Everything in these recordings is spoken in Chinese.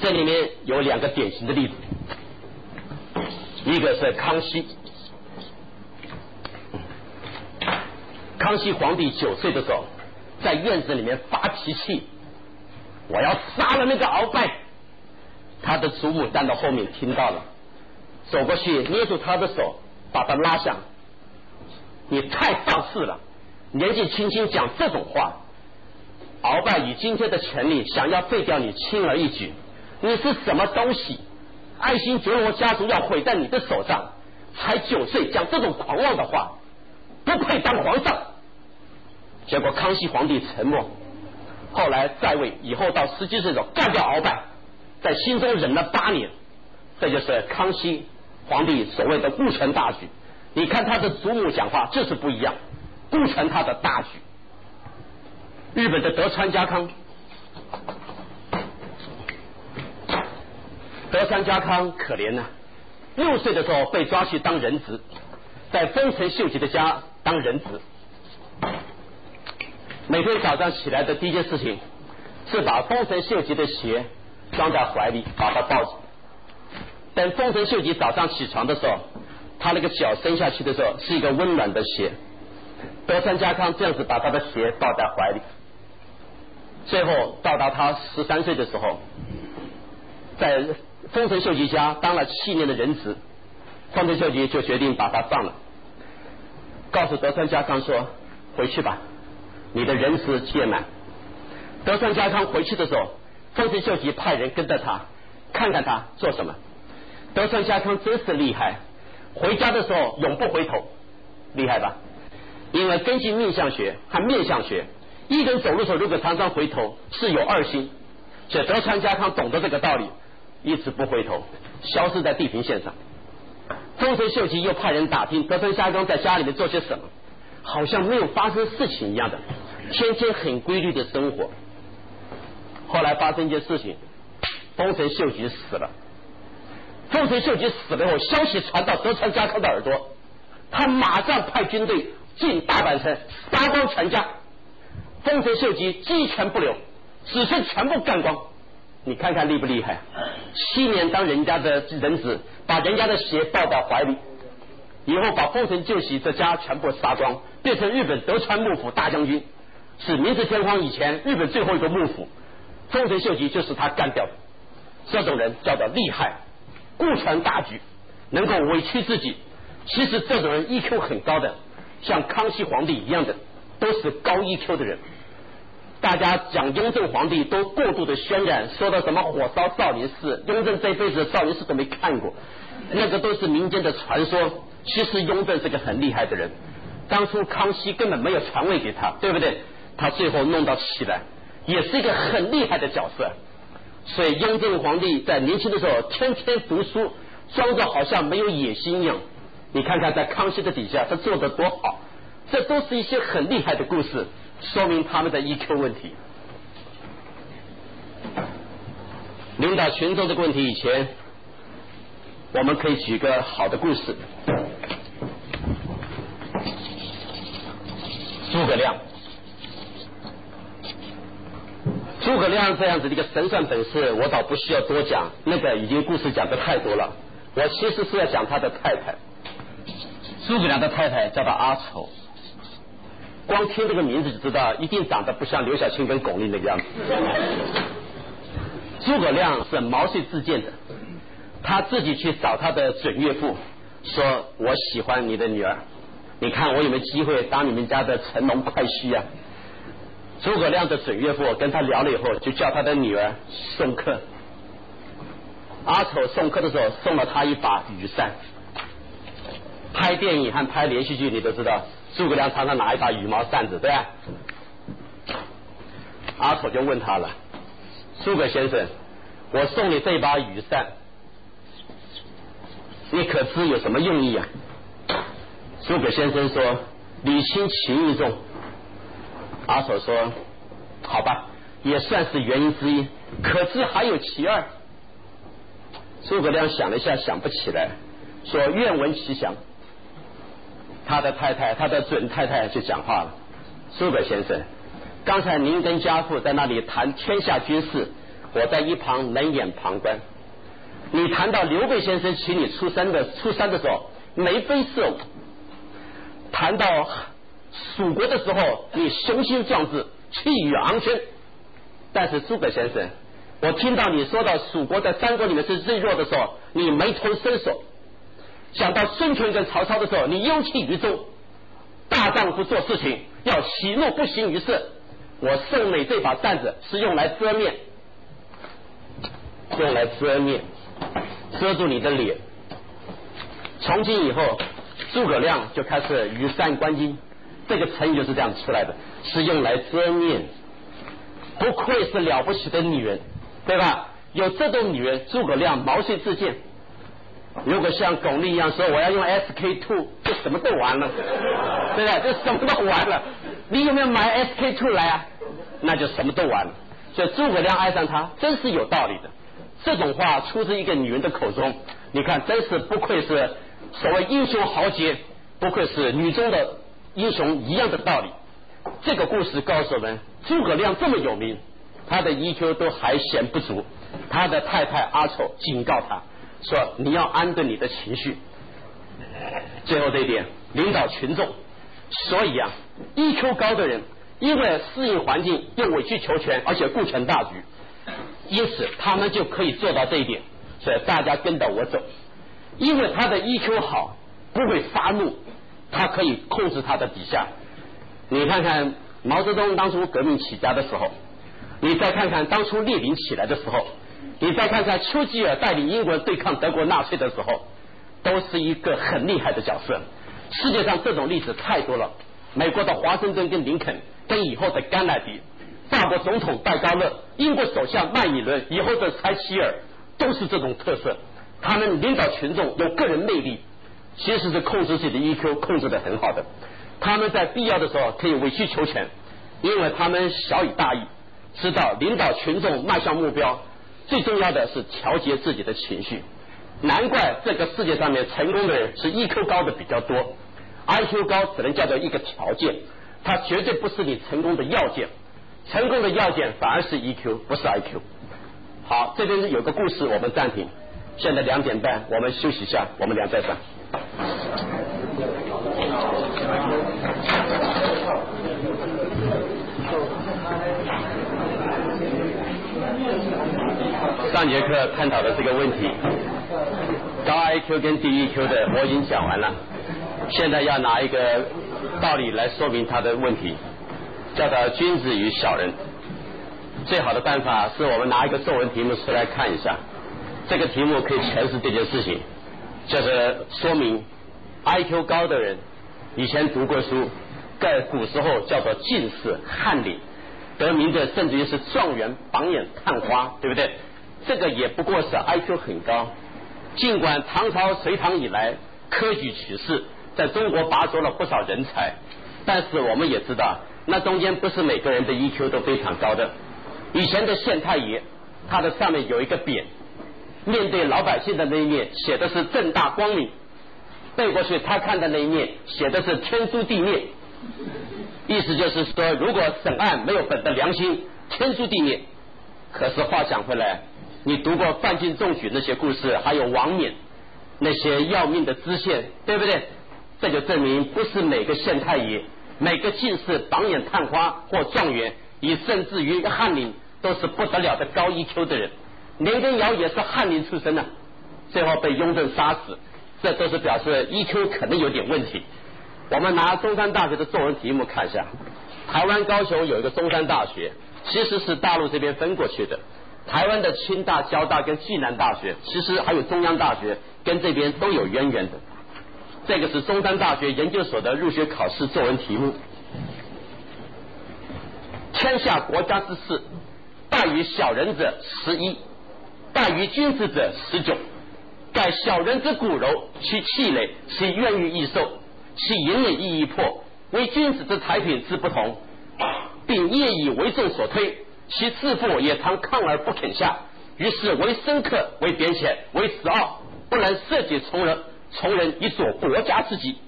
这里面有两个典型的例子，一个是康熙，康熙皇帝九岁的时候，在院子里面发脾气，我要杀了那个鳌拜。他的祖母站到后面听到了，走过去捏住他的手，把他拉下。你太放肆了，年纪轻轻讲这种话。鳌拜以今天的权力，想要废掉你轻而易举。你是什么东西？爱新觉罗家族要毁在你的手上。才九岁讲这种狂妄的话，不配当皇上。结果康熙皇帝沉默。后来在位以后，到十七岁的时候干掉鳌拜，在心中忍了八年。这就是康熙皇帝所谓的顾全大局。你看他的祖母讲话就是不一样，顾全他的大局。日本的德川家康。德川家康可怜呐，六岁的时候被抓去当人质，在丰臣秀吉的家当人质。每天早上起来的第一件事情是把丰臣秀吉的鞋装在怀里，把他抱着。等丰臣秀吉早上起床的时候，他那个脚伸下去的时候是一个温暖的鞋。德川家康这样子把他的鞋抱在怀里，最后到达他十三岁的时候，在。丰臣秀吉家当了七年的人质，丰臣秀吉就决定把他放了，告诉德川家康说：“回去吧，你的人质届满。”德川家康回去的时候，丰臣秀吉派人跟着他，看看他做什么。德川家康真是厉害，回家的时候永不回头，厉害吧？因为根据命相学和面相学，一人走路的时候如果常常回头是有二心，所以德川家康懂得这个道理。一直不回头，消失在地平线上。丰臣秀吉又派人打听德川家康在家里面做些什么，好像没有发生事情一样的，天天很规律的生活。后来发生一件事情，丰臣秀吉死了。丰臣秀吉死了后，消息传到德川家康的耳朵，他马上派军队进大阪城，杀光全家。丰臣秀吉鸡犬不留，子孙全部干光。你看看厉不厉害？七年当人家的人质，把人家的鞋抱到怀里，以后把丰臣秀吉这家全部杀光，变成日本德川幕府大将军，是明治天皇以前日本最后一个幕府。丰臣秀吉就是他干掉的。这种人叫做厉害，顾全大局，能够委屈自己。其实这种人 EQ 很高的，像康熙皇帝一样的，都是高 EQ 的人。大家讲雍正皇帝都过度的渲染，说到什么火烧少林寺，雍正这辈子少林寺都没看过，那个都是民间的传说。其实雍正是个很厉害的人，当初康熙根本没有传位给他，对不对？他最后弄到起来，也是一个很厉害的角色。所以雍正皇帝在年轻的时候天天读书，装着好像没有野心一样。你看看在康熙的底下，他做的多好，这都是一些很厉害的故事。说明他们的 EQ 问题。领导群众这个问题，以前我们可以举个好的故事。诸葛亮，诸葛亮这样子的一个神算本事，我倒不需要多讲，那个已经故事讲的太多了。我其实是要讲他的太太，诸葛亮的太太叫他阿丑。光听这个名字就知道，一定长得不像刘晓庆跟巩俐那个样子。诸葛亮是毛遂自荐的，他自己去找他的准岳父，说我喜欢你的女儿，你看我有没有机会当你们家的乘龙快婿啊？诸葛亮的准岳父跟他聊了以后，就叫他的女儿送客。阿丑送客的时候送了他一把雨伞。拍电影和拍连续剧，你都知道。诸葛亮常常拿一把羽毛扇子，对吧？阿丑就问他了：“诸葛先生，我送你这把雨扇，你可知有什么用意啊？”诸葛先生说：“礼轻情意重。”阿丑说：“好吧，也算是原因之一。可知还有其二？”诸葛亮想了一下，想不起来，说：“愿闻其详。”他的太太，他的准太太就讲话了：“诸葛先生，刚才您跟家父在那里谈天下军事，我在一旁冷眼旁观。你谈到刘备先生请你出山的出山的时候，眉飞色舞；谈到蜀国的时候，你雄心壮志，气宇昂轩。但是诸葛先生，我听到你说到蜀国在三国里面是最弱的时候，你眉头深锁；想到孙权跟曹操的时候，你忧气于中。大丈夫做事情要喜怒不形于色。我送你这把扇子是用来遮面，用来遮面，遮住你的脸。从今以后，诸葛亮就开始羽扇纶巾，这个成语就是这样出来的，是用来遮面。不愧是了不起的女人，对吧？有这种女人，诸葛亮毛遂自荐。如果像巩俐一样说我要用 SK two，这什么都完了，对不对？这什么都完了。你有没有买 SK two 来啊？那就什么都完了。所以诸葛亮爱上她，真是有道理的。这种话出自一个女人的口中，你看，真是不愧是所谓英雄豪杰，不愧是女中的英雄一样的道理。这个故事告诉我们，诸葛亮这么有名，他的 EQ 都还嫌不足。他的太太阿丑警告他说：“你要安顿你的情绪。”最后这一点，领导群众。所以啊，EQ 高的人，因为适应环境又委曲求全，而且顾全大局，因此他们就可以做到这一点。所以大家跟着我走，因为他的 EQ 好，不会发怒，他可以控制他的底下。你看看毛泽东当初革命起家的时候，你再看看当初列宁起来的时候，你再看看丘吉尔带领英国人对抗德国纳粹的时候，都是一个很厉害的角色。世界上这种例子太多了。美国的华盛顿跟林肯，跟以后的甘乃迪，法国总统戴高乐，英国首相麦以伦，以后的柴契尔，都是这种特色。他们领导群众有个人魅力，其实是控制自己的 EQ 控制的很好的。他们在必要的时候可以委曲求全，因为他们小以大义，知道领导群众迈向目标，最重要的是调节自己的情绪。难怪这个世界上面成功的人是 EQ 高的比较多，IQ 高只能叫做一个条件，它绝对不是你成功的要件。成功的要件反而是 EQ，不是 IQ。好，这边有个故事，我们暂停。现在两点半，我们休息一下，我们俩再上。上节课探讨的这个问题，高 IQ 跟低 EQ 的我已经讲完了，现在要拿一个道理来说明他的问题，叫做君子与小人。最好的办法是我们拿一个作文题目出来看一下，这个题目可以诠释这件事情，就是说明 IQ 高的人以前读过书，在古时候叫做进士翰林。得名的甚至于是状元榜眼探花，对不对？这个也不过是 IQ 很高。尽管唐朝隋唐以来科举取士在中国拔擢了不少人才，但是我们也知道，那中间不是每个人的 EQ 都非常高的。以前的县太爷，他的上面有一个匾，面对老百姓的那一面写的是正大光明，背过去他看的那一面写的是天诛地灭。意思就是说，如果审案没有本的良心，天诛地灭。可是话讲回来，你读过范进中举那些故事，还有王冕那些要命的知县，对不对？这就证明，不是每个县太爷、每个进士、榜眼、探花或状元，以甚至于翰林，都是不得了的高 EQ 的人。林根尧也是翰林出身的，最后被雍正杀死，这都是表示 EQ 可能有点问题。我们拿中山大学的作文题目看一下，台湾高雄有一个中山大学，其实是大陆这边分过去的。台湾的清大、交大跟暨南大学，其实还有中央大学，跟这边都有渊源的。这个是中山大学研究所的入学考试作文题目：天下国家之事，大于小人者十一，大于君子者十九。盖小人之骨柔，其气馁，其愿欲易受。其隐也易易破，为君子之才品之不同，并业以为众所推，其自负也常抗而不肯下，于是为深刻，为贬浅，为死傲，不能设己从人，从人以佐国家之急。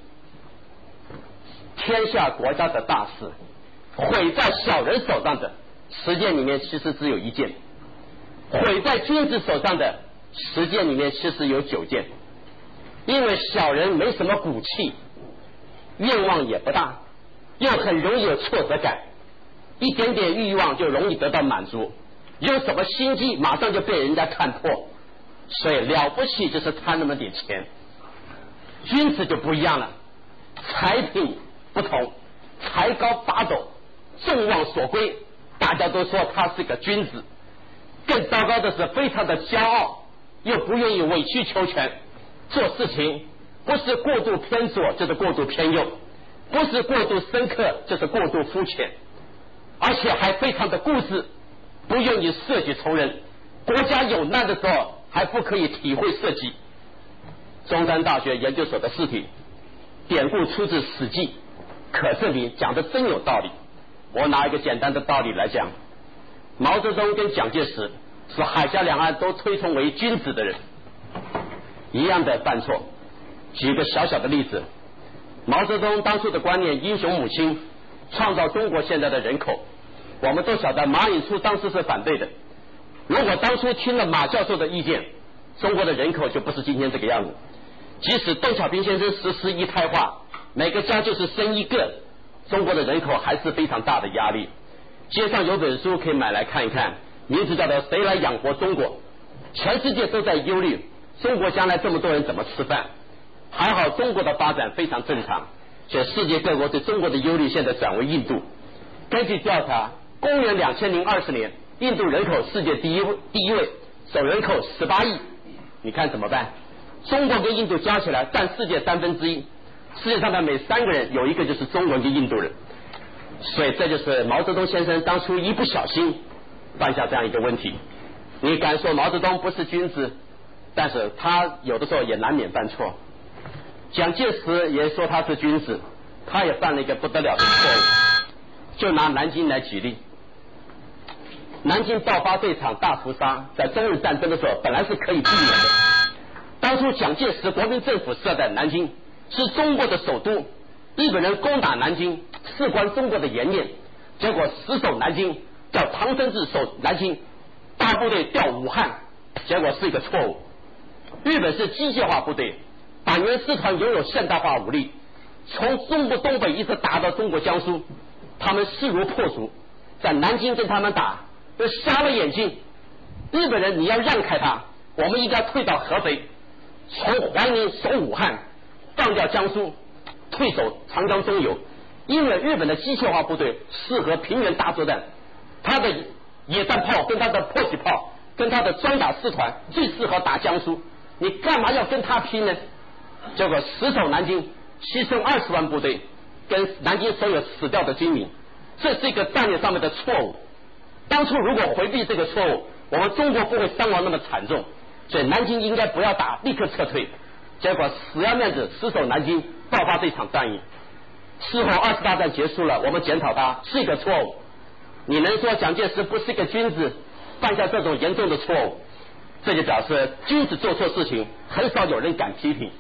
天下国家的大事，毁在小人手上的，十件里面其实只有一件，毁在君子手上的十件里面，其实有九件，因为小人没什么骨气，愿望也不大，又很容易有挫折感，一点点欲望就容易得到满足，有什么心机马上就被人家看破，所以了不起就是贪那么点钱。君子就不一样了，才品不同，才高八斗，众望所归，大家都说他是个君子。更糟糕的。是，非常的。骄傲，又不愿意委曲求全，做事情不是过度偏左，就是过度偏右；不是过度深刻，就是过度肤浅，而且还非常的固执，不愿意舍己从人。国家有难的时候，还不可以体会社稷。中山大学研究所的试题典故出自《史记》，可证明讲的真有道理。我拿一个简单的道理来讲。毛泽东跟蒋介石是海峡两岸都推崇为君子的人，一样的犯错。举个小小的例子，毛泽东当初的观念“英雄母亲”，创造中国现在的人口，我们都晓得马寅初当时是反对的。如果当初听了马教授的意见，中国的人口就不是今天这个样子。即使邓小平先生实施一胎化，每个家就是生一个，中国的人口还是非常大的压力。街上有本书可以买来看一看，名字叫做《谁来养活中国》。全世界都在忧虑中国将来这么多人怎么吃饭。还好中国的发展非常正常，且世界各国对中国的忧虑现在转为印度。根据调查，公元两千零二十年，印度人口世界第一，第一位，总人口十八亿。你看怎么办？中国跟印度加起来占世界三分之一，世界上的每三个人有一个就是中国跟印度人。所以这就是毛泽东先生当初一不小心犯下这样一个问题。你敢说毛泽东不是君子？但是他有的时候也难免犯错。蒋介石也说他是君子，他也犯了一个不得了的错误。就拿南京来举例，南京爆发这场大屠杀，在中日战争的时候本来是可以避免的。当初蒋介石国民政府设在南京，是中国的首都。日本人攻打南京，事关中国的颜面，结果死守南京，叫唐生智守南京，大部队调武汉，结果是一个错误。日本是机械化部队，板垣师团拥有现代化武力，从中国东北一直打到中国江苏，他们势如破竹，在南京跟他们打，都瞎了眼睛。日本人你要让开他，我们应该退到合肥，从黄陵守武汉，放掉江苏。退守长江中游，因为日本的机械化部队适合平原大作战，他的野战炮跟他的迫击炮跟他的装甲师团最适合打江苏，你干嘛要跟他拼呢？结果死守南京，牺牲二十万部队跟南京所有死掉的军民，这是一个战略上面的错误。当初如果回避这个错误，我们中国不会伤亡那么惨重，所以南京应该不要打，立刻撤退。结果死要面子，死守南京。爆发这场战役，事后二次大战结束了，我们检讨他是一个错误。你能说蒋介石不是一个君子，犯下这种严重的错误，这就表示君子做错事情很少有人敢批评，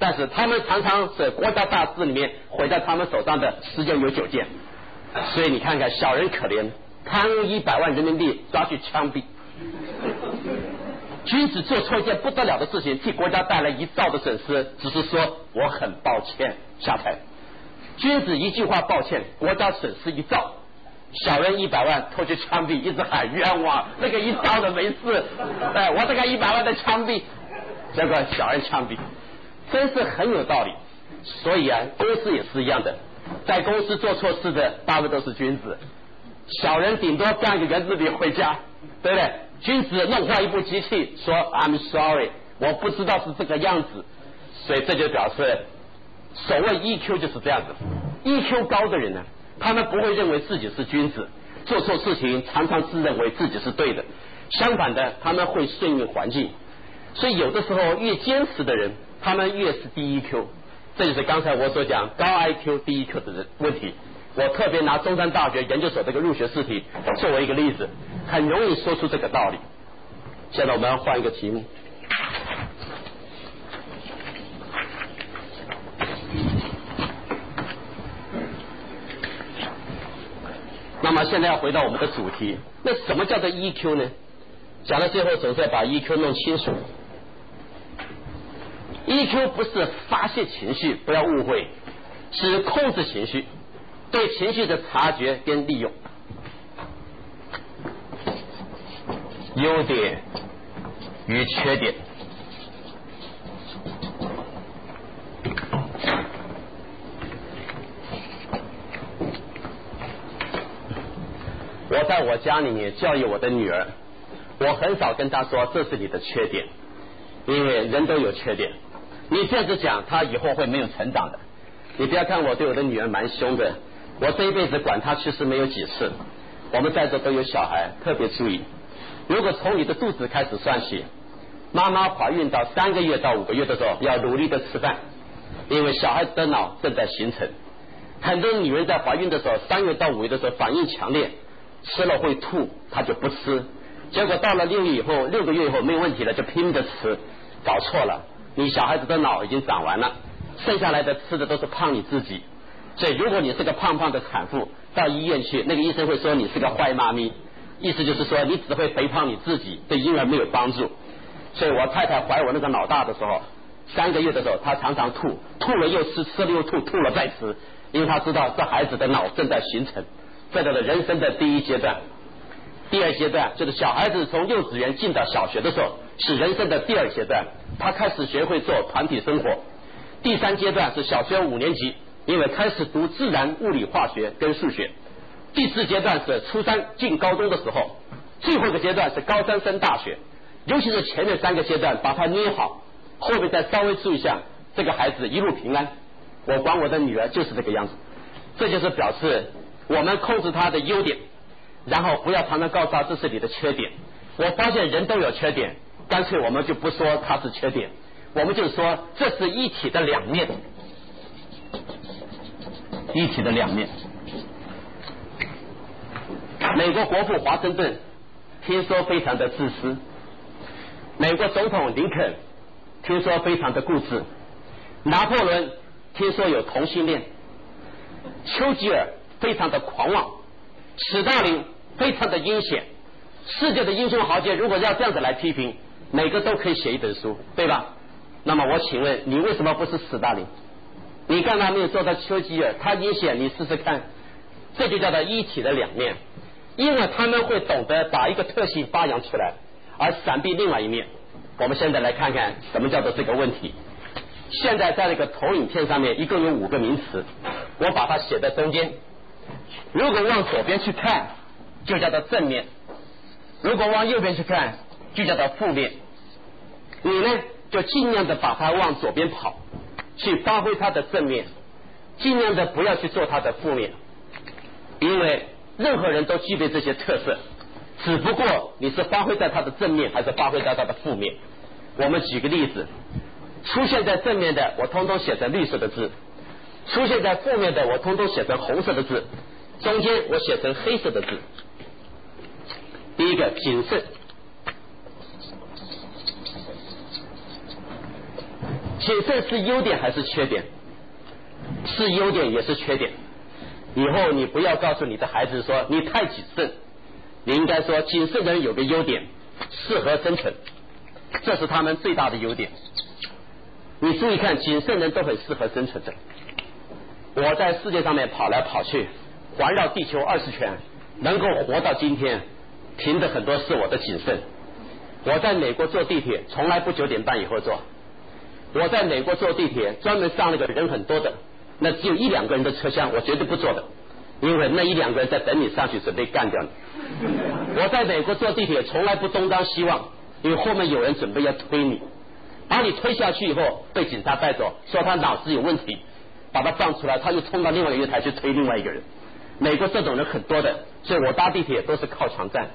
但是他们常常是国家大事里面毁在他们手上的时间有九件。所以你看看小人可怜，贪污一百万人民币抓去枪毙。君子做错一件不得了的事情，替国家带来一兆的损失，只是说我很抱歉下台。君子一句话抱歉，国家损失一兆；小人一百万拖去枪毙，一直喊冤枉，那个一兆的没事，哎，我这个一百万的枪毙，这个小人枪毙，真是很有道理。所以啊，公司也是一样的，在公司做错事的大部分都是君子，小人顶多干个圆子笔回家，对不对？君子弄坏一部机器，说 I'm sorry，我不知道是这个样子，所以这就表示所谓 EQ 就是这样子。EQ 高的人呢，他们不会认为自己是君子，做错事情常常自认为自己是对的。相反的，他们会顺应环境，所以有的时候越坚持的人，他们越是低 EQ。这就是刚才我所讲高 IQ 低 EQ 的人问题。我特别拿中山大学研究所这个入学试题作为一个例子，很容易说出这个道理。现在我们要换一个题目。那么现在要回到我们的主题，那什么叫做 EQ 呢讲到最后总是要把 EQ 弄清楚。EQ 不是发泄情绪，不要误会，是控制情绪，对情绪的察觉跟利用。优点与缺点。我在我家里面教育我的女儿，我很少跟她说这是你的缺点，因为人都有缺点。你这样子讲，她以后会没有成长的。你不要看我对我的女儿蛮凶的，我这一辈子管他其实没有几次。我们在座都有小孩，特别注意，如果从你的肚子开始算起，妈妈怀孕到三个月到五个月的时候，要努力的吃饭，因为小孩子的脑正在形成。很多女人在怀孕的时候，三月到五月的时候反应强烈。吃了会吐，她就不吃。结果到了六月以后，六个月以后没有问题了，就拼命的吃。搞错了，你小孩子的脑已经长完了，剩下来的吃的都是胖你自己。所以如果你是个胖胖的产妇，到医院去，那个医生会说你是个坏妈咪，意思就是说你只会肥胖你自己，对婴儿没有帮助。所以我太太怀我那个老大的时候，三个月的时候，她常常吐，吐了又吃，吃了又吐，吐了再吃，因为她知道这孩子的脑正在形成。在他的人生的第一阶段，第二阶段就是小孩子从幼稚园进到小学的时候，是人生的第二阶段，他开始学会做团体生活。第三阶段是小学五年级，因为开始读自然、物理、化学跟数学。第四阶段是初三进高中的时候，最后一个阶段是高三升大学。尤其是前面三个阶段把他捏好，后面再稍微注意一下，这个孩子一路平安。我管我的女儿就是这个样子，这就是表示。我们控制他的优点，然后不要常常告诉他这是你的缺点。我发现人都有缺点，干脆我们就不说他是缺点，我们就说这是一体的两面，一体的两面。美国国父华盛顿听说非常的自私，美国总统林肯听说非常的固执，拿破仑听说有同性恋，丘吉尔。非常的狂妄，史大林非常的阴险，世界的英雄豪杰如果要这样子来批评，每个都可以写一本书，对吧？那么我请问你为什么不是史大林？你刚才没有做到丘吉尔？他阴险，你试试看，这就叫做一体的两面，因为他们会懂得把一个特性发扬出来，而闪避另外一面。我们现在来看看什么叫做这个问题。现在在那个投影片上面一共有五个名词，我把它写在中间。如果往左边去看，就叫做正面；如果往右边去看，就叫做负面。你呢，就尽量的把它往左边跑，去发挥它的正面，尽量的不要去做它的负面。因为任何人都具备这些特色，只不过你是发挥在它的正面，还是发挥在它的负面。我们举个例子，出现在正面的，我通通写成绿色的字。出现在负面的，我通通写成红色的字，中间我写成黑色的字。第一个谨慎，谨慎是优点还是缺点？是优点也是缺点。以后你不要告诉你的孩子说你太谨慎，你应该说谨慎的人有个优点，适合生存，这是他们最大的优点。你注意看，谨慎人都很适合生存的。我在世界上面跑来跑去，环绕地球二十圈，能够活到今天，凭的很多是我的谨慎。我在美国坐地铁，从来不九点半以后坐。我在美国坐地铁，专门上那个人很多的，那只有一两个人的车厢，我绝对不坐的，因为那一两个人在等你上去，准备干掉你。我在美国坐地铁，从来不东张西望，因为后面有人准备要推你，把你推下去以后，被警察带走，说他脑子有问题。把他放出来，他又冲到另外一个台去推另外一个人。美国这种人很多的，所以我搭地铁都是靠墙站。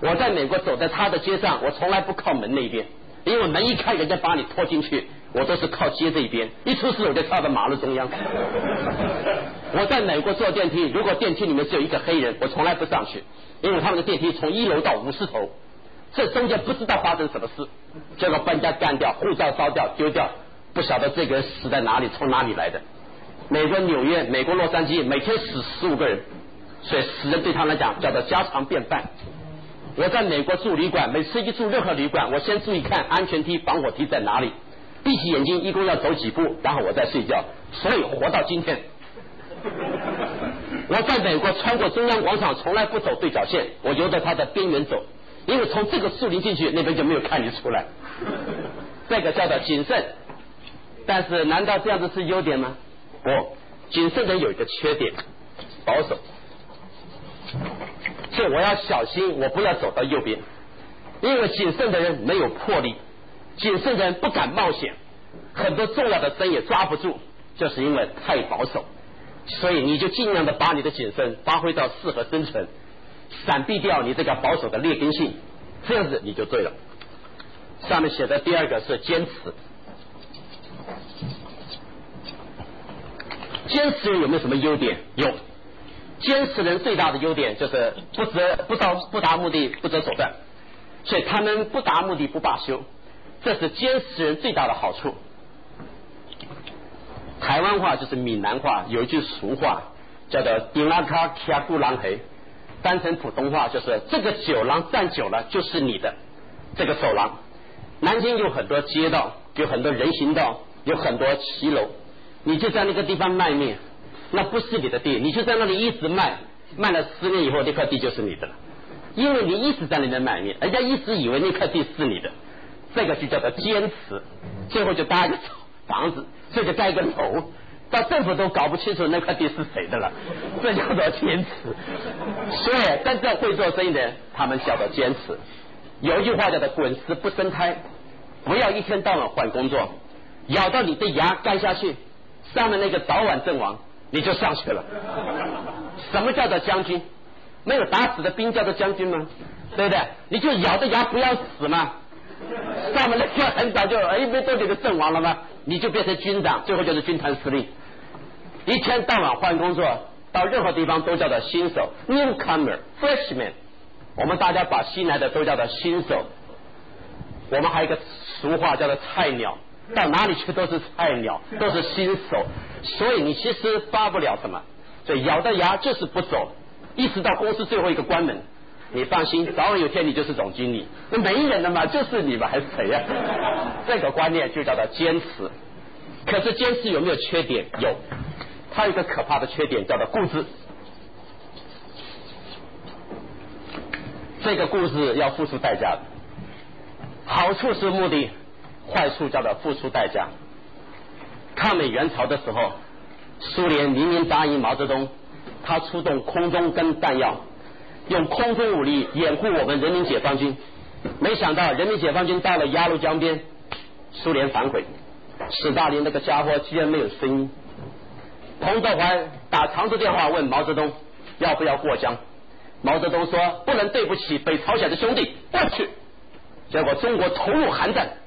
我在美国走在他的街上，我从来不靠门那边，因为门一开，人家把你拖进去，我都是靠街这一边。一出事我就跳到马路中央。我在美国坐电梯，如果电梯里面只有一个黑人，我从来不上去，因为他们的电梯从一楼到五十头，这中间不知道发生什么事，结果搬家干掉，护照烧掉，丢掉。不晓得这个人死在哪里，从哪里来的？美国纽约、美国洛杉矶每天死十五个人，所以死人对他来讲叫做家常便饭。我在美国住旅馆，每次一住任何旅馆，我先注意看安全梯、防火梯在哪里，闭起眼睛，一共要走几步，然后我再睡觉。所以活到今天，我在美国穿过中央广场，从来不走对角线，我由着它的边缘走，因为从这个树林进去，那边就没有看你出来。这个叫做谨慎，但是难道这样子是优点吗？不，谨慎人有一个缺点，保守。所以我要小心，我不要走到右边，因为谨慎的人没有魄力，谨慎的人不敢冒险，很多重要的针也抓不住，就是因为太保守。所以你就尽量的把你的谨慎发挥到适合生存，闪避掉你这个保守的劣根性，这样子你就对了。上面写的第二个是坚持，坚持有没有什么优点？有。坚持人最大的优点就是不择不到不达目的不择手段，所以他们不达目的不罢休，这是坚持人最大的好处。台湾话就是闽南话有一句俗话叫做“顶拉卡卡布狼黑”，翻成普通话就是这个酒廊站久了就是你的这个走廊。南京有很多街道，有很多人行道，有很多骑楼，你就在那个地方卖面。那不是你的地，你就在那里一直卖，卖了十年以后，那块地就是你的了。因为你一直在那边卖面，人家一直以为那块地是你的，这个就叫做坚持。最后就搭一个房子，这就盖一个楼，到政府都搞不清楚那块地是谁的了，这叫做坚持。所以真正会做生意的，他们叫做坚持。有一句话叫做“滚石不生胎”，不要一天到晚换工作，咬到你的牙干下去，上面那个早晚阵亡。你就上去了。什么叫做将军？没有打死的兵叫做将军吗？对不对？你就咬着牙不要死嘛。上面那个很早就哎，没都给他阵亡了吗？你就变成军长，最后就是军团司令。一天到晚换工作，到任何地方都叫做新手 （newcomer, freshman）。我们大家把新来的都叫做新手。我们还有一个俗话叫做菜鸟。到哪里去都是菜鸟，都是新手，所以你其实发不了什么，所以咬着牙就是不走，一直到公司最后一个关门，你放心，早晚有天你就是总经理，那没人了嘛，就是你嘛，还是谁呀？这个观念就叫做坚持。可是坚持有没有缺点？有，它有一个可怕的缺点叫做固执。这个固执要付出代价的，好处是目的。快速叫做付出代价。抗美援朝的时候，苏联明明答应毛泽东，他出动空中跟弹药，用空中武力掩护我们人民解放军。没想到人民解放军到了鸭绿江边，苏联反悔，斯大林那个家伙居然没有声音。彭德怀打长途电话问毛泽东要不要过江，毛泽东说不能对不起北朝鲜的兄弟，过去。结果中国投入寒战。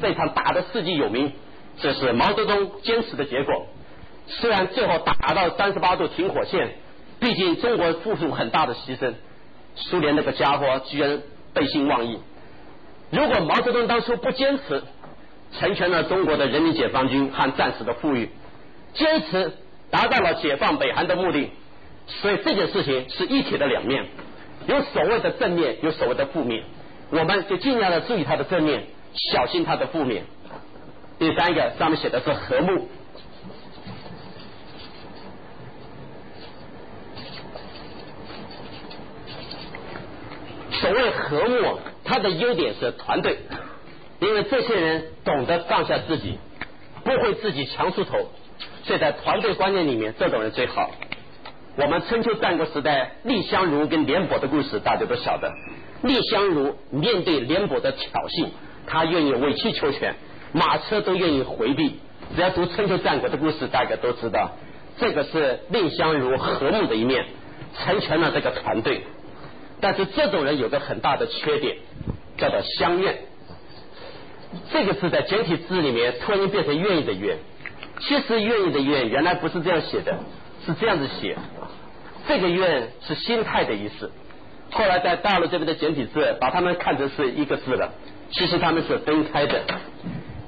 这场打的世纪有名，这是毛泽东坚持的结果。虽然最后打到三十八度停火线，毕竟中国付出很大的牺牲，苏联那个家伙居然背信忘义。如果毛泽东当初不坚持，成全了中国的人民解放军和战士的富裕，坚持达到了解放北韩的目的。所以这件事情是一体的两面，有所谓的正面，有所谓的负面，我们就尽量的注意它的正面。小心它的负面。第三个上面写的是和睦。所谓和睦，它的优点是团队，因为这些人懂得放下自己，不会自己强出头，所以在团队观念里面，这种人最好。我们春秋战国时代，蔺相如跟廉颇的故事，大家都晓得。蔺相如面对廉颇的挑衅。他愿意委曲求全，马车都愿意回避。只要读春秋战国的故事，大家都知道，这个是蔺相如和睦的一面，成全了这个团队。但是这种人有个很大的缺点，叫做相怨。这个是在简体字里面突然变成愿意的愿，其实愿意的愿原来不是这样写的，是这样子写。这个愿是心态的意思，后来在大陆这边的简体字把它们看成是一个字了。其实他们是分开的，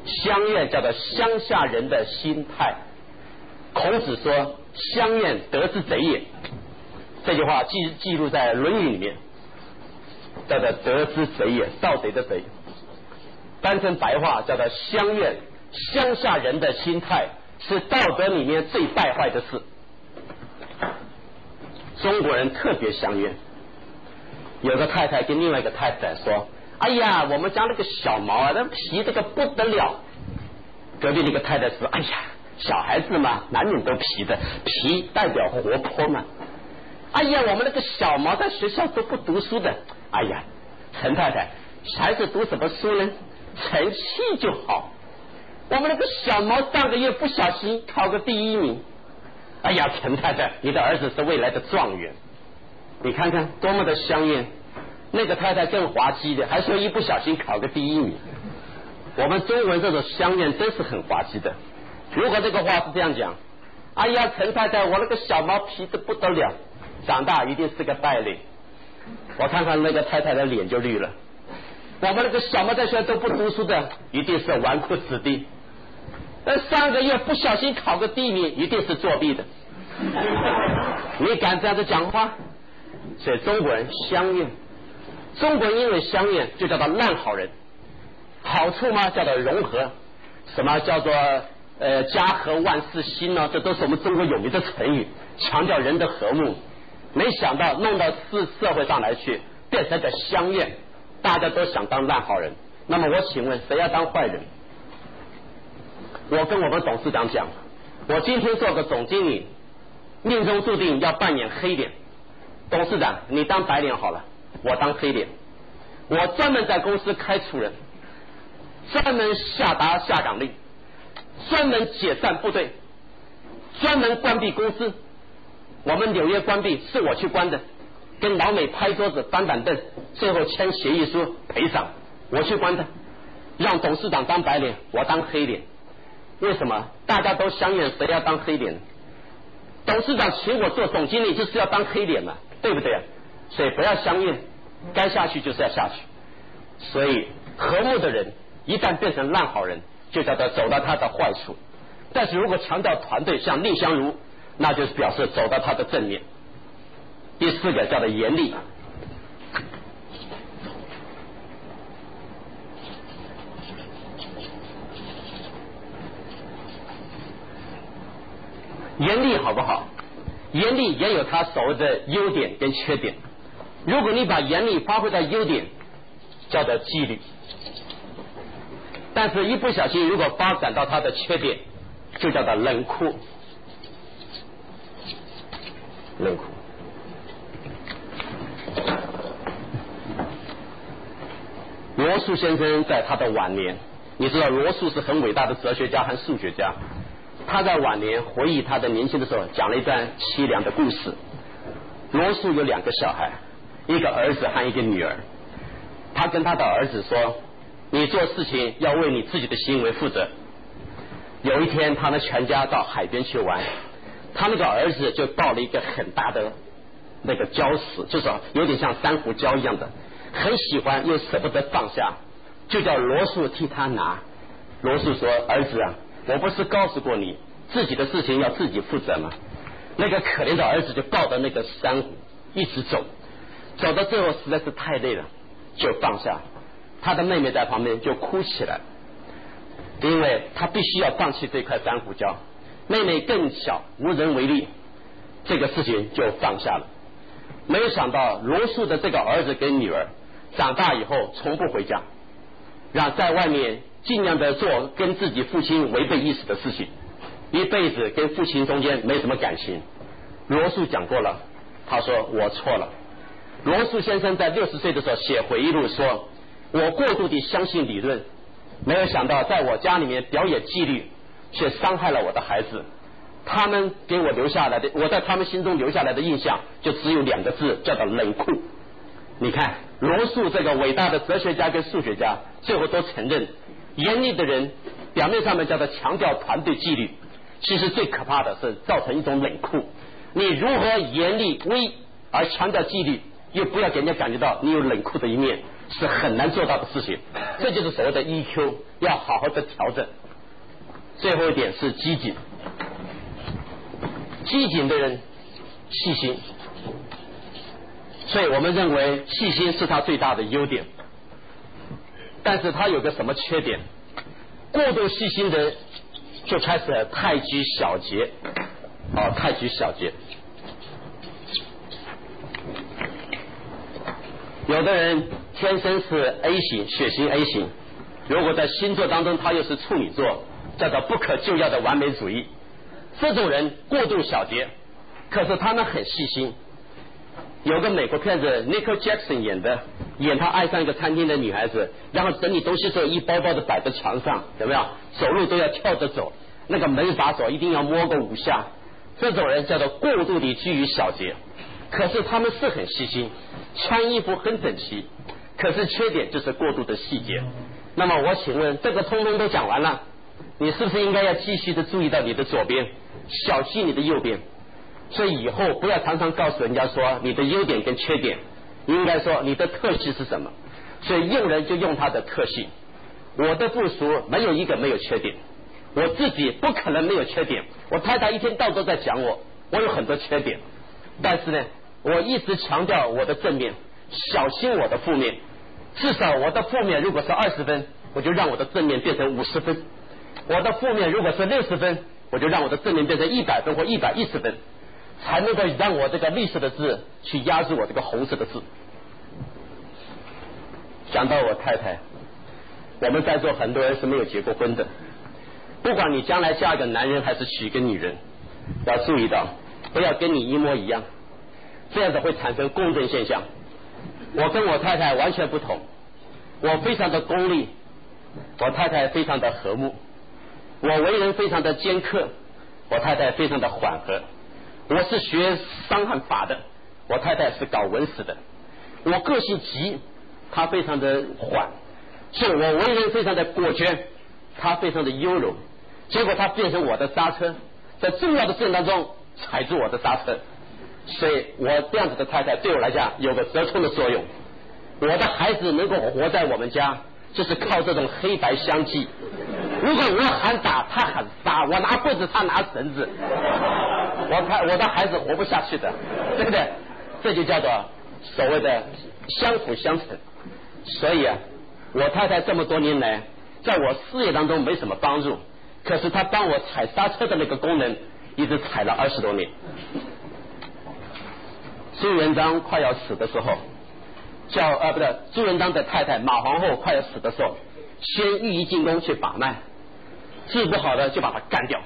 乡愿叫做乡下人的心态。孔子说：“乡愿得之贼也。”这句话记记录在《论语》里面。叫做德之贼也，盗贼的贼。翻成白话叫做乡愿，乡下人的心态是道德里面最败坏的事。中国人特别乡愿。有个太太跟另外一个太太说：“哎呀，我们家那个小毛啊，那皮这个不得了。”隔壁那个太太说：“哎呀，小孩子嘛，难免都皮的，皮代表活泼嘛。”哎呀，我们那个小毛在学校都不读书的。哎呀，陈太太，孩子读什么书呢？成器就好。我们那个小毛上个月不小心考个第一名。哎呀，陈太太，你的儿子是未来的状元。你看看多么的香艳。那个太太更滑稽的，还说一不小心考个第一名。我们中文这种香艳真是很滑稽的。如果这个话是这样讲，哎呀，陈太太，我那个小毛皮的不得了。长大一定是个败类，我看看那个太太的脸就绿了。我们那个小毛在学校都不读书的，一定是纨绔子弟。那上个月不小心考个第一名，一定是作弊的。你敢这样子讲话？所以中国人相应，中国人因为相应，就叫做烂好人。好处吗？叫做融合。什么叫做呃家和万事兴呢？这都是我们中国有名的成语，强调人的和睦。没想到弄到社社会上来去，变成个香艳，大家都想当烂好人。那么我请问，谁要当坏人？我跟我们董事长讲，我今天做个总经理，命中注定要扮演黑脸。董事长，你当白脸好了，我当黑脸。我专门在公司开除人，专门下达下岗令，专门解散部队，专门关闭公司。我们纽约关闭是我去关的，跟老美拍桌子搬板凳，最后签协议书赔偿，我去关的，让董事长当白脸，我当黑脸。为什么？大家都相应，谁要当黑脸？董事长请我做总经理，就是要当黑脸嘛，对不对啊？所以不要相应，该下去就是要下去。所以和睦的人一旦变成烂好人，就叫做走到他的坏处。但是如果强调团队，像蔺相如。那就是表示走到他的正面。第四个叫做严厉，严厉好不好？严厉也有他所谓的优点跟缺点。如果你把严厉发挥到优点，叫做纪律；但是一不小心，如果发展到他的缺点，就叫做冷酷。冷酷。罗素先生在他的晚年，你知道罗素是很伟大的哲学家和数学家。他在晚年回忆他的年轻的时候，讲了一段凄凉的故事。罗素有两个小孩，一个儿子和一个女儿。他跟他的儿子说：“你做事情要为你自己的行为负责。”有一天，他们全家到海边去玩。他那个儿子就抱了一个很大的那个礁石，就是有点像珊瑚礁一样的，很喜欢又舍不得放下，就叫罗素替他拿。罗素说：“儿子啊，我不是告诉过你，自己的事情要自己负责吗？”那个可怜的儿子就抱着那个珊瑚一直走，走到最后实在是太累了，就放下。他的妹妹在旁边就哭起来，因为他必须要放弃这块珊瑚礁。妹妹更小，无人为力，这个事情就放下了。没有想到罗素的这个儿子跟女儿长大以后从不回家，让在外面尽量的做跟自己父亲违背意思的事情，一辈子跟父亲中间没什么感情。罗素讲过了，他说我错了。罗素先生在六十岁的时候写回忆录说，我过度的相信理论，没有想到在我家里面表演纪律。却伤害了我的孩子，他们给我留下来的，我在他们心中留下来的印象就只有两个字，叫做冷酷。你看罗素这个伟大的哲学家跟数学家，最后都承认，严厉的人表面上面叫做强调团队纪律，其实最可怕的是造成一种冷酷。你如何严厉威而强调纪律，又不要给人家感觉到你有冷酷的一面，是很难做到的事情。这就是所谓的 EQ，要好好的调整。最后一点是机警，机警的人细心，所以我们认为细心是他最大的优点。但是他有个什么缺点？过度细心的人就开始太拘小节，啊，太拘小节。有的人天生是 A 型，血型 A 型，如果在星座当中他又是处女座，叫做不可救药的完美主义。这种人过度小节，可是他们很细心。有个美国片子，Nicole Jackson 演的，演他爱上一个餐厅的女孩子，然后整理东西时候一包包的摆在床上，有没有？走路都要跳着走，那个门把手一定要摸个五下。这种人叫做过度的基于小节，可是他们是很细心，穿衣服很整齐，可是缺点就是过度的细节。那么我请问，这个通通都讲完了，你是不是应该要继续的注意到你的左边，小心你的右边？所以以后不要常常告诉人家说你的优点跟缺点，应该说你的特性是什么。所以用人就用他的特性。我的部属没有一个没有缺点，我自己不可能没有缺点。我太太一天到都在讲我，我有很多缺点。但是呢，我一直强调我的正面，小心我的负面。至少我的负面如果是二十分，我就让我的正面变成五十分；我的负面如果是六十分，我就让我的正面变成一百分或一百一十分。才能够让我这个绿色的字去压制我这个红色的字。讲到我太太，我们在座很多人是没有结过婚的。不管你将来嫁一个男人还是娶一个女人，要注意到不要跟你一模一样，这样子会产生共振现象。我跟我太太完全不同，我非常的功利，我太太非常的和睦，我为人非常的尖刻，我太太非常的缓和。我是学伤寒法的，我太太是搞文史的。我个性急，她非常的缓，所以我为人非常的果决，她非常的优柔。结果她变成我的刹车，在重要的事情当中踩住我的刹车。所以我这样子的太太对我来讲有个折冲的作用。我的孩子能够活在我们家，就是靠这种黑白相继。如果我喊打，他喊杀；我拿棍子，他拿绳子。我看我的孩子活不下去的，对不对？这就叫做所谓的相辅相成。所以啊，我太太这么多年来，在我事业当中没什么帮助，可是她帮我踩刹车的那个功能，一直踩了二十多年。朱元璋快要死的时候，叫啊，不对，朱元璋的太太马皇后快要死的时候，先御医进宫去把脉，治不好的就把他干掉。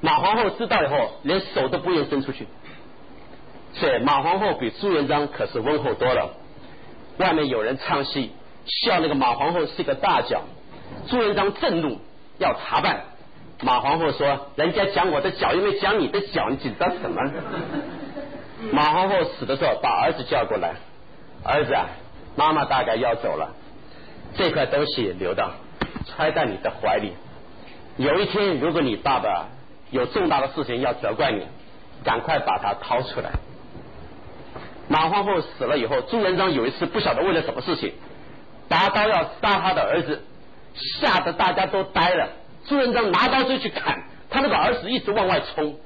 马皇后知道以后，连手都不愿伸出去。所以马皇后比朱元璋可是温厚多了。外面有人唱戏，笑那个马皇后是一个大脚。朱元璋震怒，要查办。马皇后说：“人家讲我的脚，又没讲你的脚，你紧张什么？”马皇后死的时候，把儿子叫过来：“儿子啊，妈妈大概要走了，这块东西留到，揣在你的怀里。有一天，如果你爸爸……”有重大的事情要责怪你，赶快把它掏出来。马皇后死了以后，朱元璋有一次不晓得为了什么事情，拔刀要杀他的儿子，吓得大家都呆了。朱元璋拿刀就去砍，他那个儿子一直往外冲，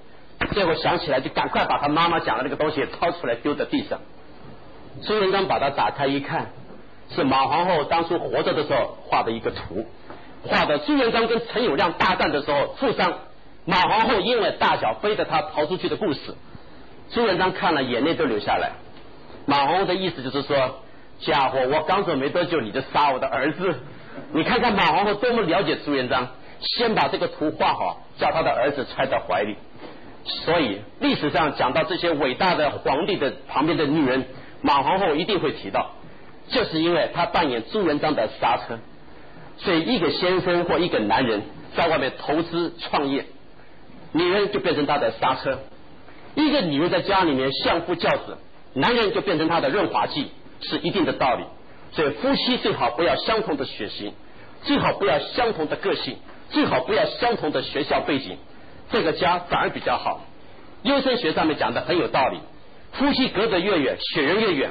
结果想起来就赶快把他妈妈讲的那个东西掏出来丢在地上。朱元璋把它打开一看，是马皇后当初活着的时候画的一个图，画的朱元璋跟陈友谅大战的时候负伤。马皇后因为大小背着他逃出去的故事，朱元璋看了眼泪都流下来。马皇后的意思就是说，家伙，我刚走没多久你就杀我的儿子，你看看马皇后多么了解朱元璋，先把这个图画好，叫他的儿子揣在怀里。所以历史上讲到这些伟大的皇帝的旁边的女人，马皇后一定会提到，就是因为她扮演朱元璋的刹车。所以一个先生或一个男人在外面投资创业。女人就变成他的刹车，一个女人在家里面相夫教子，男人就变成他的润滑剂，是一定的道理。所以夫妻最好不要相同的血型，最好不要相同的个性，最好不要相同的学校背景，这个家反而比较好。优生学上面讲的很有道理，夫妻隔得越远，血缘越远，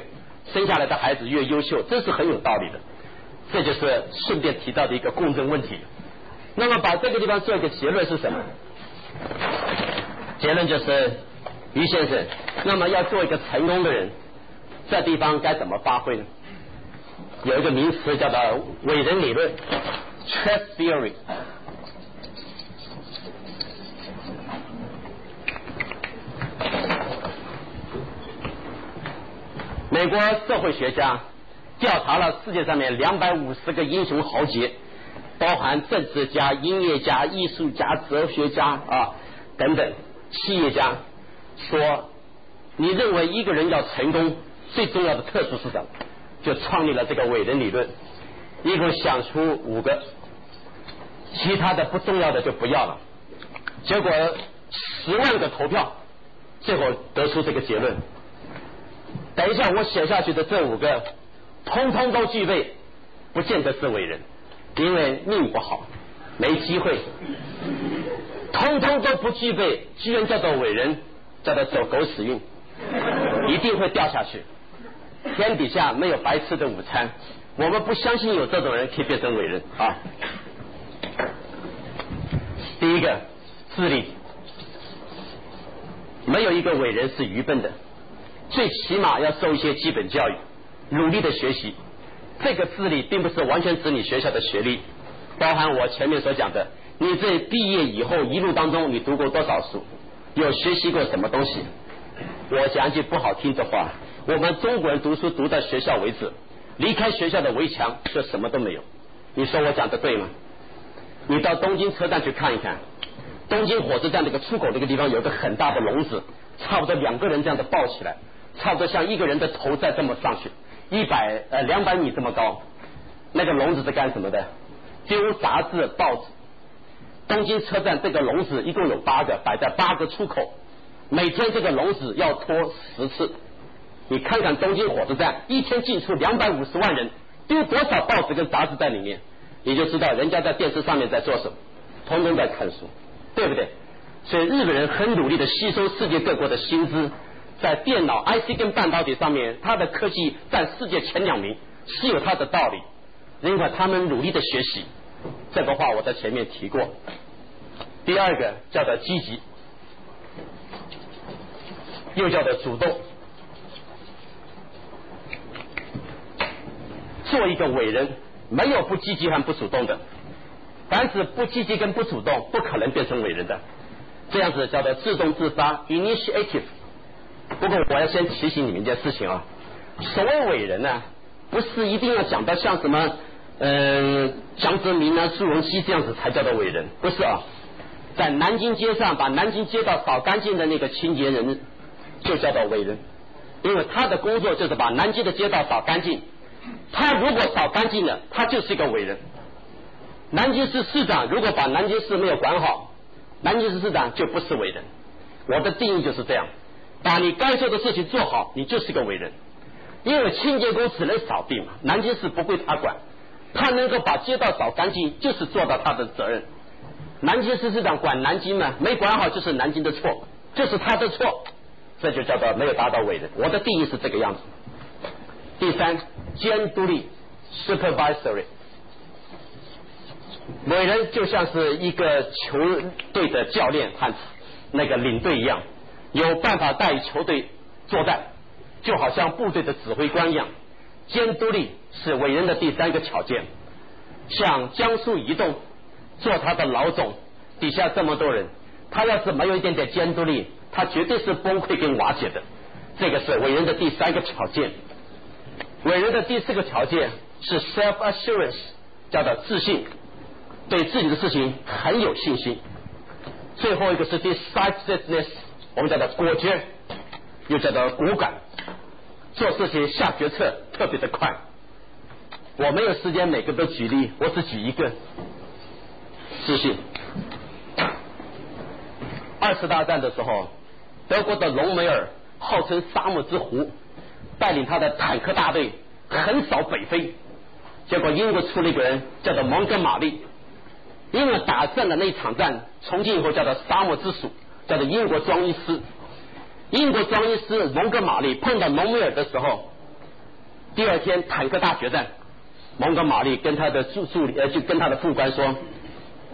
生下来的孩子越优秀，这是很有道理的。这就是顺便提到的一个共振问题。那么把这个地方做一个结论是什么？结论就是，于先生，那么要做一个成功的人，这地方该怎么发挥呢？有一个名词叫做伟人理论 （Trust Theory）。美国社会学家调查了世界上面两百五十个英雄豪杰，包含政治家、音乐家、艺术家、哲学家啊等等企业家，说你认为一个人要成功最重要的特质是什么？就创立了这个伟人理论，一共想出五个，其他的不重要的就不要了。结果十万个投票，最后得出这个结论。等一下，我写下去的这五个，通通都具备，不见得是伟人，因为命不好，没机会。通通都不具备，居然叫做伟人，叫做走狗屎运，一定会掉下去。天底下没有白吃的午餐，我们不相信有这种人可以变成伟人啊。第一个，智力，没有一个伟人是愚笨的。最起码要受一些基本教育，努力的学习。这个智力并不是完全指你学校的学历，包含我前面所讲的，你在毕业以后一路当中你读过多少书，有学习过什么东西。我讲句不好听的话，我们中国人读书读到学校为止，离开学校的围墙就什么都没有。你说我讲的对吗？你到东京车站去看一看，东京火车站那个出口那个地方有个很大的笼子，差不多两个人这样的抱起来。差不多像一个人的头再这么上去，一百呃两百米这么高，那个笼子是干什么的？丢杂志、报纸。东京车站这个笼子一共有八个，摆在八个出口，每天这个笼子要拖十次。你看看东京火车站一天进出两百五十万人，丢多少报纸跟杂志在里面，你就知道人家在电视上面在做什么，通通在看书，对不对？所以日本人很努力的吸收世界各国的薪资。在电脑 IC 跟半导体上面，它的科技占世界前两名，是有它的道理。另外，他们努力的学习，这个话我在前面提过。第二个叫做积极，又叫做主动。做一个伟人，没有不积极和不主动的。凡是不积极跟不主动，不可能变成伟人的。这样子叫做自动自发 （initiative）。不过我要先提醒你们一件事情啊，所谓伟人呢，不是一定要讲到像什么呃江泽民啊、朱镕基这样子才叫做伟人，不是啊，在南京街上把南京街道扫干净的那个清洁人就叫做伟人，因为他的工作就是把南京的街道扫干净，他如果扫干净了，他就是一个伟人。南京市市长如果把南京市没有管好，南京市市长就不是伟人。我的定义就是这样。把你该做的事情做好，你就是个伟人。因为清洁工只能扫地嘛，南京市不归他管，他能够把街道扫干净，就是做到他的责任。南京市市长管南京嘛，没管好就是南京的错，就是他的错，这就叫做没有达到伟人。我的定义是这个样子。第三，监督力 （supervisory），伟人就像是一个球队的教练和那个领队一样。有办法带球队作战，就好像部队的指挥官一样。监督力是伟人的第三个条件。像江苏移动做他的老总，底下这么多人，他要是没有一点点监督力，他绝对是崩溃跟瓦解的。这个是伟人的第三个条件。伟人的第四个条件是 self assurance，叫做自信，对自己的事情很有信心。最后一个是 decisiveness。我们叫做果决，又叫做果敢，做事情下决策特别的快。我没有时间每个都举例，我只举一个。自信。二次大战的时候，德国的隆美尔号称沙漠之狐，带领他的坦克大队横扫北非，结果英国出了一个人叫做蒙哥马利，因为打胜了那一场战，从今以后叫做沙漠之鼠。叫做英国装医师，英国装医师蒙哥马利碰到隆美尔的时候，第二天坦克大决战，蒙哥马利跟他的助助理呃就跟他的副官说，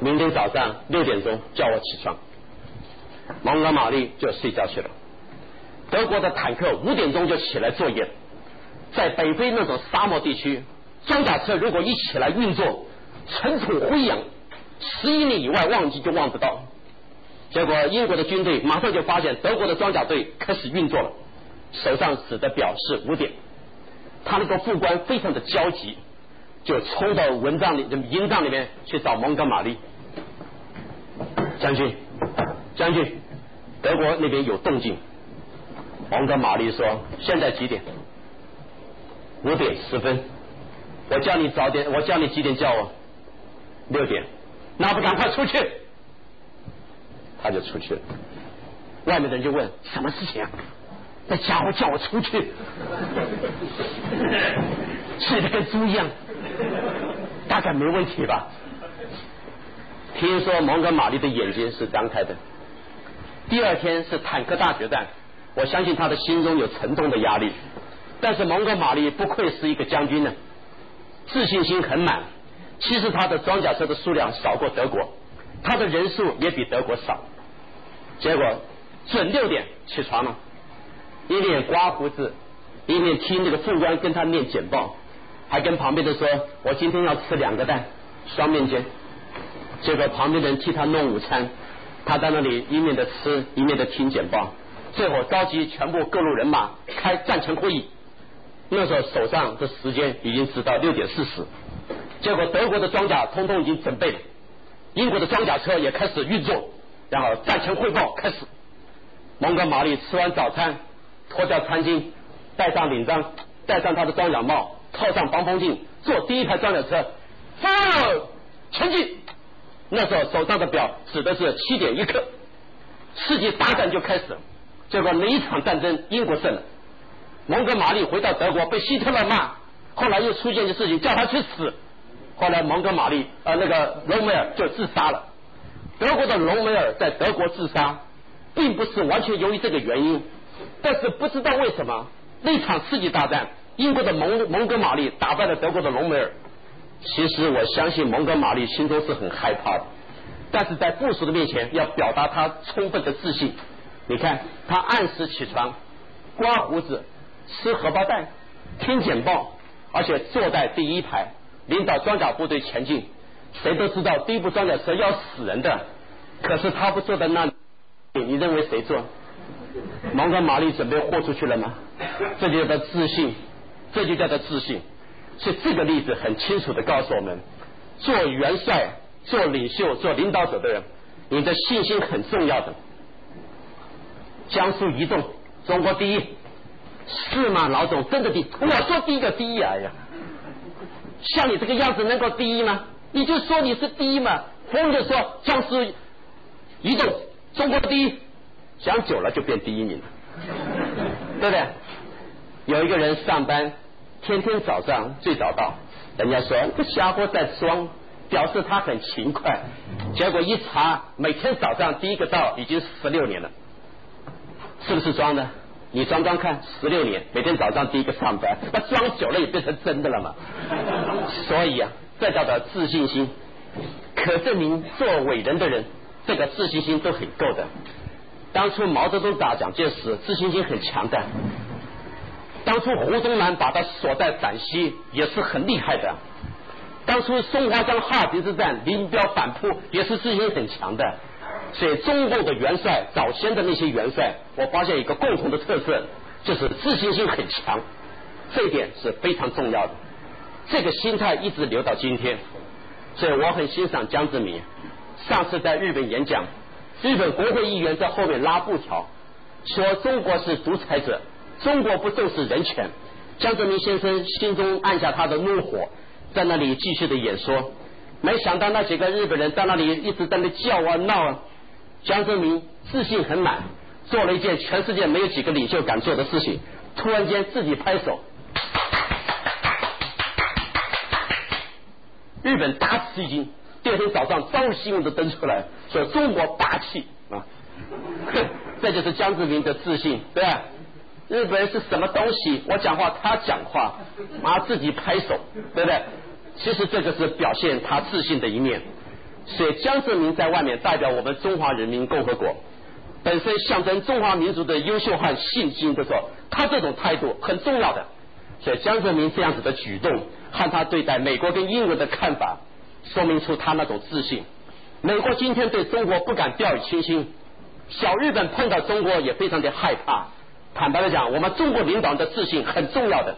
明天早上六点钟叫我起床，蒙哥马利就睡觉去了。德国的坦克五点钟就起来作业，在北非那种沙漠地区，装甲车如果一起来运作，尘土飞扬，十一里以外望极就望不到。结果英国的军队马上就发现德国的装甲队开始运作了，手上指的表是五点，他那个副官非常的焦急，就冲到文帐里、营帐里面去找蒙哥马利将军，将军，德国那边有动静。蒙哥马利说：“现在几点？五点十分。我叫你早点，我叫你几点叫我？六点。那不赶快出去？”他就出去了。外面的人就问：“什么事情啊？”那家伙叫我出去，睡得跟猪一样，大概没问题吧？听说蒙哥马利的眼睛是张开的。第二天是坦克大决战。我相信他的心中有沉重的压力，但是蒙哥马利不愧是一个将军呢，自信心很满。其实他的装甲车的数量少过德国，他的人数也比德国少。结果准六点起床了，一面刮胡子，一面听那个副官跟他念简报，还跟旁边的说：“我今天要吃两个蛋，双面煎。”结果旁边的人替他弄午餐，他在那里一面的吃，一面的听简报。最后召集全部各路人马开战前会议，那时候手上的时间已经直到六点四十，结果德国的装甲通通已经准备了，英国的装甲车也开始运作，然后战前汇报开始。蒙哥马利吃完早餐，脱掉餐巾，戴上领章，戴上他的装甲帽，套上防风镜，坐第一排装甲车，发前进。那时候手上的表指的是七点一刻，世界大战就开始了。结果那一场战争，英国胜了。蒙哥马利回到德国，被希特勒骂。后来又出现的事情，叫他去死。后来蒙哥马利呃那个隆美尔就自杀了。德国的隆美尔在德国自杀，并不是完全由于这个原因，但是不知道为什么那场世纪大战，英国的蒙蒙哥马利打败了德国的隆美尔。其实我相信蒙哥马利心中是很害怕的，但是在部署的面前要表达他充分的自信。你看，他按时起床，刮胡子，吃荷包蛋，听简报，而且坐在第一排，领导装甲部队前进。谁都知道第一部装甲车要死人的，可是他不坐在那里，你认为谁坐？蒙哥马利准备豁出去了吗？这就叫自信，这就叫做自信。所以这个例子很清楚的告诉我们，做元帅、做领袖、做领导者的人，你的信心很重要的。江苏移动，中国第一，是吗？老总，真的第？我说第一个第一啊呀，像你这个样子能够第一吗？你就说你是第一嘛，疯就说江苏移动中国第一，想久了就变第一名了，对不对？有一个人上班，天天早上最早到，人家说这家伙在装，表示他很勤快，结果一查，每天早上第一个到，已经十六年了。是不是装的？你装装看，十六年，每天早上第一个上班，那装久了也变成真的了嘛？所以啊，这叫做自信心，可证明做伟人的人，这个自信心都很够的。当初毛泽东打蒋介石，自信心很强的；当初胡宗南把他锁在陕西，也是很厉害的；当初松花江哈尔滨之战，林彪反扑，也是自信心很强的。所以，中共的元帅，早先的那些元帅，我发现一个共同的特色，就是自信心很强，这一点是非常重要的。这个心态一直留到今天，所以我很欣赏江泽民。上次在日本演讲，日本国会议员在后面拉布条，说中国是独裁者，中国不重视人权。江泽民先生心中按下他的怒火，在那里继续的演说。没想到那几个日本人在那里一直在那叫啊闹啊，江泽民自信很满，做了一件全世界没有几个领袖敢做的事情，突然间自己拍手，日本大吃一惊。第二天早上，朝日新闻都登出来，说中国霸气啊，这就是江泽民的自信，对吧？日本人是什么东西？我讲话他讲话，啊自己拍手，对不对？其实这个是表现他自信的一面，所以江泽民在外面代表我们中华人民共和国，本身象征中华民族的优秀和信心的时候，他这种态度很重要的。所以江泽民这样子的举动和他对待美国跟英国的看法，说明出他那种自信。美国今天对中国不敢掉以轻心，小日本碰到中国也非常的害怕。坦白的讲，我们中国领导人的自信很重要的。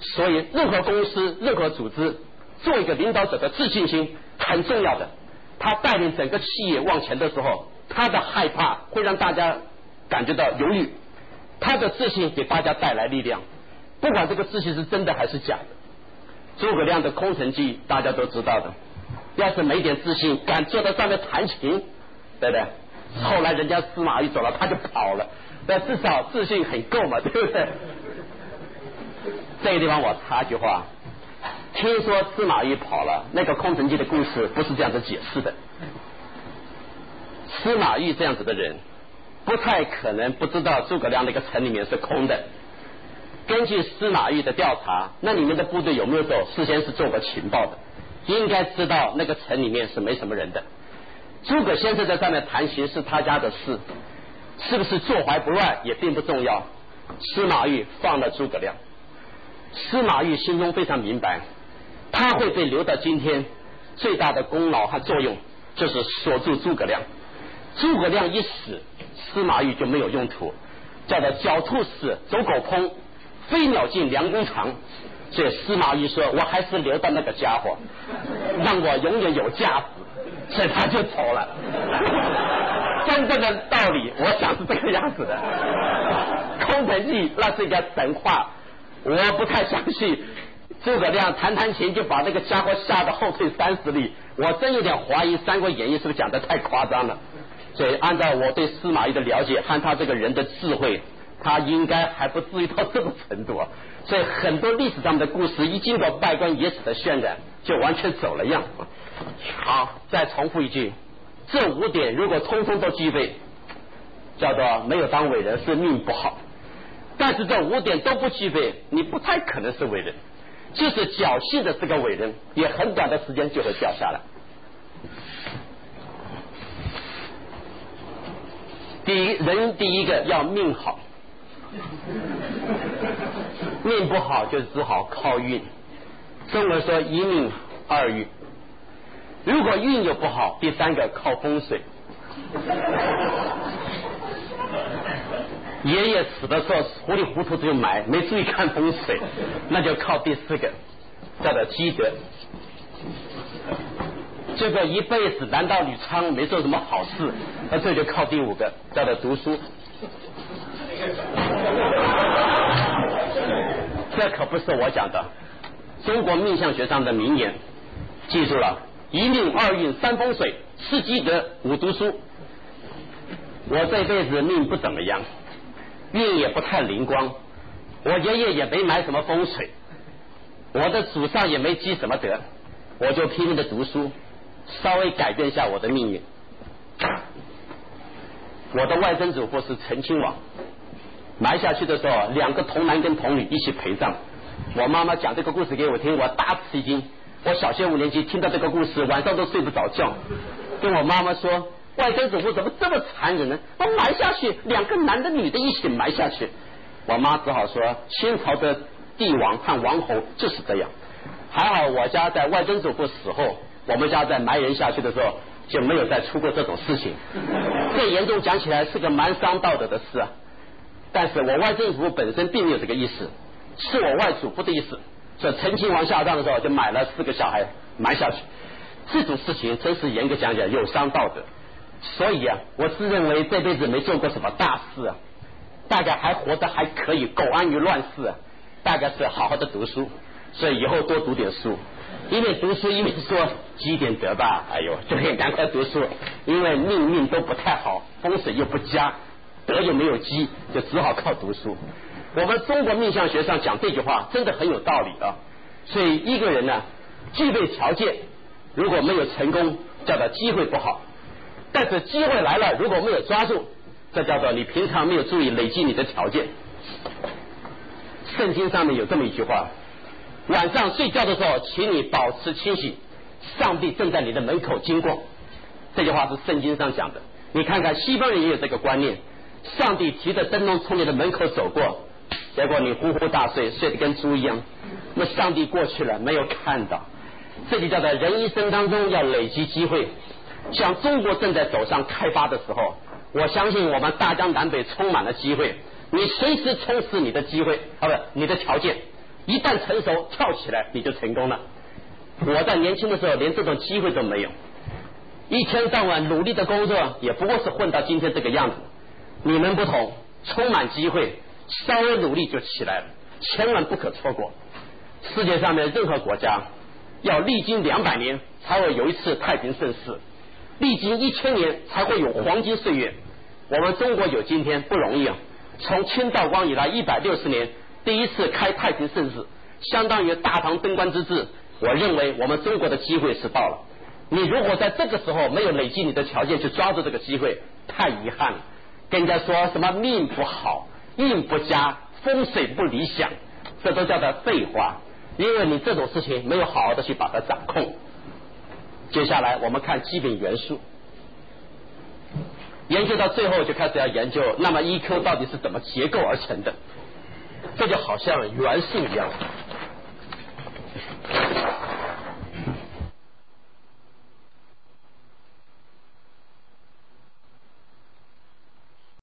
所以，任何公司、任何组织，做一个领导者的自信心很重要的。他带领整个企业往前的时候，他的害怕会让大家感觉到犹豫，他的自信给大家带来力量。不管这个自信是真的还是假的，诸葛亮的空城计大家都知道的。要是没点自信，敢坐在上面弹琴，对不对？后来人家司马懿走了，他就跑了。但至少自信很够嘛，对不对？这个地方我插句话，听说司马懿跑了，那个空城计的故事不是这样子解释的。司马懿这样子的人，不太可能不知道诸葛亮那个城里面是空的。根据司马懿的调查，那里面的部队有没有走，事先是做过情报的，应该知道那个城里面是没什么人的。诸葛先生在上面谈情是他家的事，是不是坐怀不乱也并不重要。司马懿放了诸葛亮。司马懿心中非常明白，他会被留到今天，最大的功劳和作用就是锁住诸葛亮。诸葛亮一死，司马懿就没有用途，叫做狡兔死，走狗烹，飞鸟尽，良弓藏。所以司马懿说：“我还是留到那个家伙，让我永远有价值。”所以他就走了。真正的道理，我想是这个样子的。空城计那是一个神话。我不太相信诸葛亮弹弹琴就把那个家伙吓得后退三十里，我真有点怀疑《三国演义》是不是讲的太夸张了。所以按照我对司马懿的了解和他这个人的智慧，他应该还不至于到这个程度。所以很多历史上的故事一经过拜官野史的渲染，就完全走了样。好，再重复一句，这五点如果通通都具备，叫做没有当伟人是命不好。但是这五点都不具备，你不太可能是伟人。就是侥幸的这个伟人，也很短的时间就会掉下来。第一，人第一个要命好，命不好就只好靠运。中文说一命二运，如果运又不好，第三个靠风水。爷爷死的时候糊里糊涂就埋，没注意看风水，那就靠第四个叫做积德。这个一辈子男盗女娼没做什么好事，那这就靠第五个叫做读书。这可不是我讲的，中国命相学上的名言，记住了：一命二运三风水四积德五读书。我这辈子命不怎么样。运也不太灵光，我爷爷也没埋什么风水，我的祖上也没积什么德，我就拼命的读书，稍微改变一下我的命运。我的外曾祖父是陈亲王，埋下去的时候，两个童男跟童女一起陪葬。我妈妈讲这个故事给我听，我大吃一惊。我小学五年级听到这个故事，晚上都睡不着觉，跟我妈妈说。外曾祖父怎么这么残忍呢？把埋下去，两个男的女的一起埋下去。我妈只好说，清朝的帝王和王侯就是这样。还好我家在外曾祖父死后，我们家在埋人下去的时候就没有再出过这种事情。这严重讲起来是个蛮伤道德的事啊。但是我外曾祖父本身并没有这个意思，是我外祖父的意思。说陈亲王下葬的时候就买了四个小孩埋下去，这种事情真是严格讲讲有伤道德。所以啊，我自认为这辈子没做过什么大事啊，大家还活得还可以，苟安于乱世啊，大家是好好的读书，所以以后多读点书，一面读书一面说积点德吧。哎呦，就可以赶快读书，因为命运都不太好，风水又不佳，德又没有积，就只好靠读书。我们中国命相学上讲这句话真的很有道理啊。所以一个人呢，具备条件，如果没有成功，叫做机会不好。但是机会来了，如果没有抓住，这叫做你平常没有注意累积你的条件。圣经上面有这么一句话：晚上睡觉的时候，请你保持清醒，上帝正在你的门口经过。这句话是圣经上讲的。你看看西方人也有这个观念，上帝提着灯笼从你的门口走过，结果你呼呼大睡，睡得跟猪一样。那上帝过去了，没有看到，这就叫做人一生当中要累积机会。像中国正在走上开发的时候，我相信我们大江南北充满了机会，你随时充实你的机会，啊不，你的条件，一旦成熟跳起来你就成功了。我在年轻的时候连这种机会都没有，一天到晚努力的工作，也不过是混到今天这个样子。你们不同，充满机会，稍微努力就起来了，千万不可错过。世界上面任何国家要历经两百年才会有一次太平盛世。历经一千年才会有黄金岁月，我们中国有今天不容易啊！从清道光以来一百六十年，第一次开太平盛世，相当于大唐贞观之治。我认为我们中国的机会是到了。你如果在这个时候没有累积你的条件去抓住这个机会，太遗憾了。跟人家说什么命不好、运不佳、风水不理想，这都叫做废话，因为你这种事情没有好好的去把它掌控。接下来我们看基本元素。研究到最后就开始要研究那么 eq 到底是怎么结构而成的。这就好像元素一样。